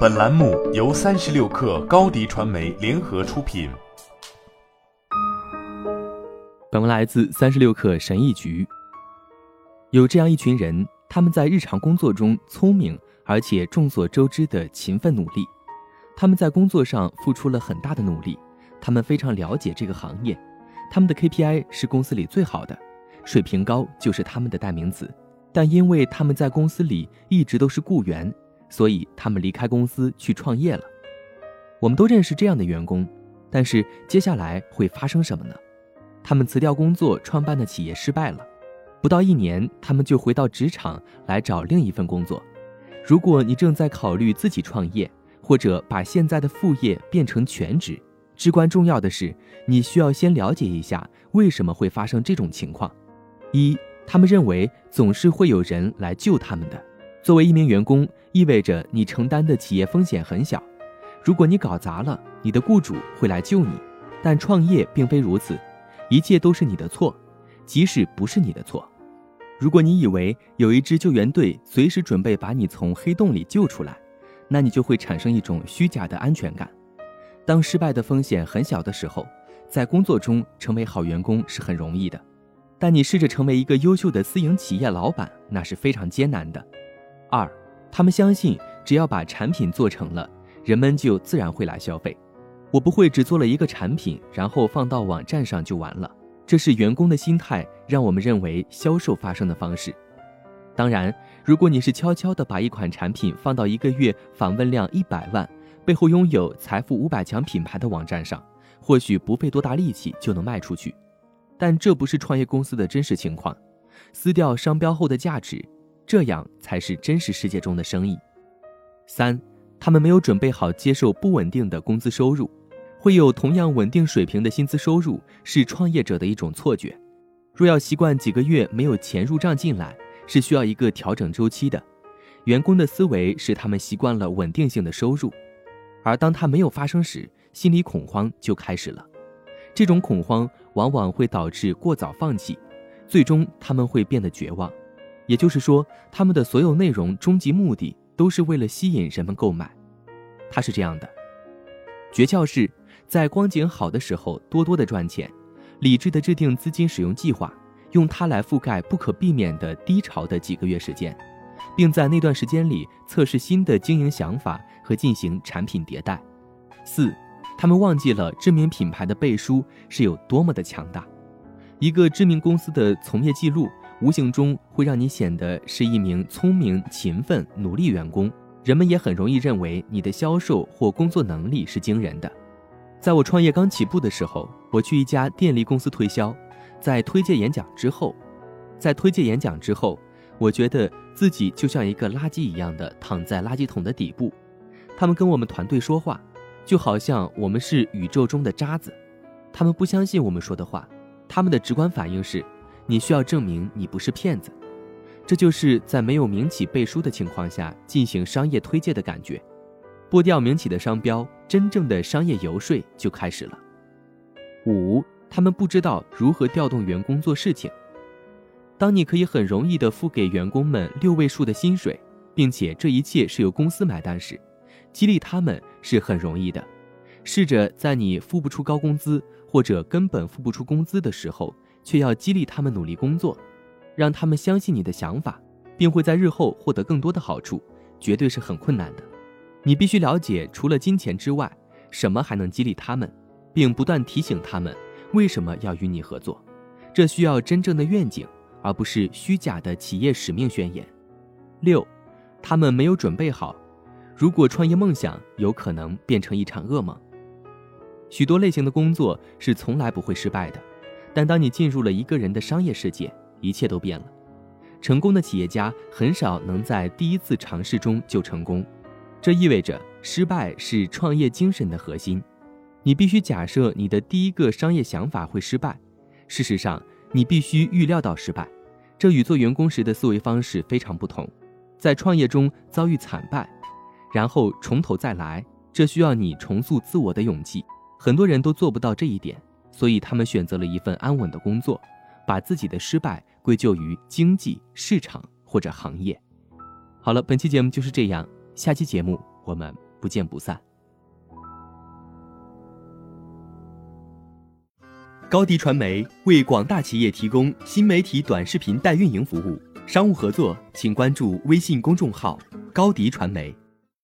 本栏目由三十六氪高低传媒联合出品。本文来自三十六氪神译局。有这样一群人，他们在日常工作中聪明，而且众所周知的勤奋努力。他们在工作上付出了很大的努力，他们非常了解这个行业，他们的 KPI 是公司里最好的，水平高就是他们的代名词。但因为他们在公司里一直都是雇员，所以他们离开公司去创业了。我们都认识这样的员工，但是接下来会发生什么呢？他们辞掉工作，创办的企业失败了，不到一年，他们就回到职场来找另一份工作。如果你正在考虑自己创业，或者把现在的副业变成全职，至关重要的是，你需要先了解一下为什么会发生这种情况。一他们认为总是会有人来救他们的。作为一名员工，意味着你承担的企业风险很小。如果你搞砸了，你的雇主会来救你。但创业并非如此，一切都是你的错，即使不是你的错。如果你以为有一支救援队随时准备把你从黑洞里救出来，那你就会产生一种虚假的安全感。当失败的风险很小的时候，在工作中成为好员工是很容易的。但你试着成为一个优秀的私营企业老板，那是非常艰难的。二，他们相信只要把产品做成了，人们就自然会来消费。我不会只做了一个产品，然后放到网站上就完了。这是员工的心态，让我们认为销售发生的方式。当然，如果你是悄悄地把一款产品放到一个月访问量一百万、背后拥有财富五百强品牌的网站上，或许不费多大力气就能卖出去。但这不是创业公司的真实情况，撕掉商标后的价值，这样才是真实世界中的生意。三，他们没有准备好接受不稳定的工资收入，会有同样稳定水平的薪资收入是创业者的一种错觉。若要习惯几个月没有钱入账进来，是需要一个调整周期的。员工的思维使他们习惯了稳定性的收入，而当它没有发生时，心理恐慌就开始了。这种恐慌往往会导致过早放弃，最终他们会变得绝望。也就是说，他们的所有内容终极目的都是为了吸引人们购买。它是这样的：诀窍是在光景好的时候多多的赚钱，理智的制定资金使用计划，用它来覆盖不可避免的低潮的几个月时间，并在那段时间里测试新的经营想法和进行产品迭代。四。他们忘记了知名品牌的背书是有多么的强大。一个知名公司的从业记录，无形中会让你显得是一名聪明、勤奋、努力员工。人们也很容易认为你的销售或工作能力是惊人的。在我创业刚起步的时候，我去一家电力公司推销，在推介演讲之后，在推介演讲之后，我觉得自己就像一个垃圾一样的躺在垃圾桶的底部。他们跟我们团队说话。就好像我们是宇宙中的渣子，他们不相信我们说的话，他们的直观反应是：你需要证明你不是骗子。这就是在没有名企背书的情况下进行商业推介的感觉。剥掉名企的商标，真正的商业游说就开始了。五，他们不知道如何调动员工做事情。当你可以很容易地付给员工们六位数的薪水，并且这一切是由公司买单时，激励他们是很容易的，试着在你付不出高工资或者根本付不出工资的时候，却要激励他们努力工作，让他们相信你的想法，并会在日后获得更多的好处，绝对是很困难的。你必须了解，除了金钱之外，什么还能激励他们，并不断提醒他们为什么要与你合作。这需要真正的愿景，而不是虚假的企业使命宣言。六，他们没有准备好。如果创业梦想有可能变成一场噩梦，许多类型的工作是从来不会失败的，但当你进入了一个人的商业世界，一切都变了。成功的企业家很少能在第一次尝试中就成功，这意味着失败是创业精神的核心。你必须假设你的第一个商业想法会失败，事实上，你必须预料到失败，这与做员工时的思维方式非常不同。在创业中遭遇惨败。然后从头再来，这需要你重塑自我的勇气。很多人都做不到这一点，所以他们选择了一份安稳的工作把自己的失败归咎于经济市场或者行业。好了本期节目就是这样下期节目我们不见不散。高迪传媒为广大企业提供新媒体短视频代运营服务商务合作请关注微信公众号高迪传媒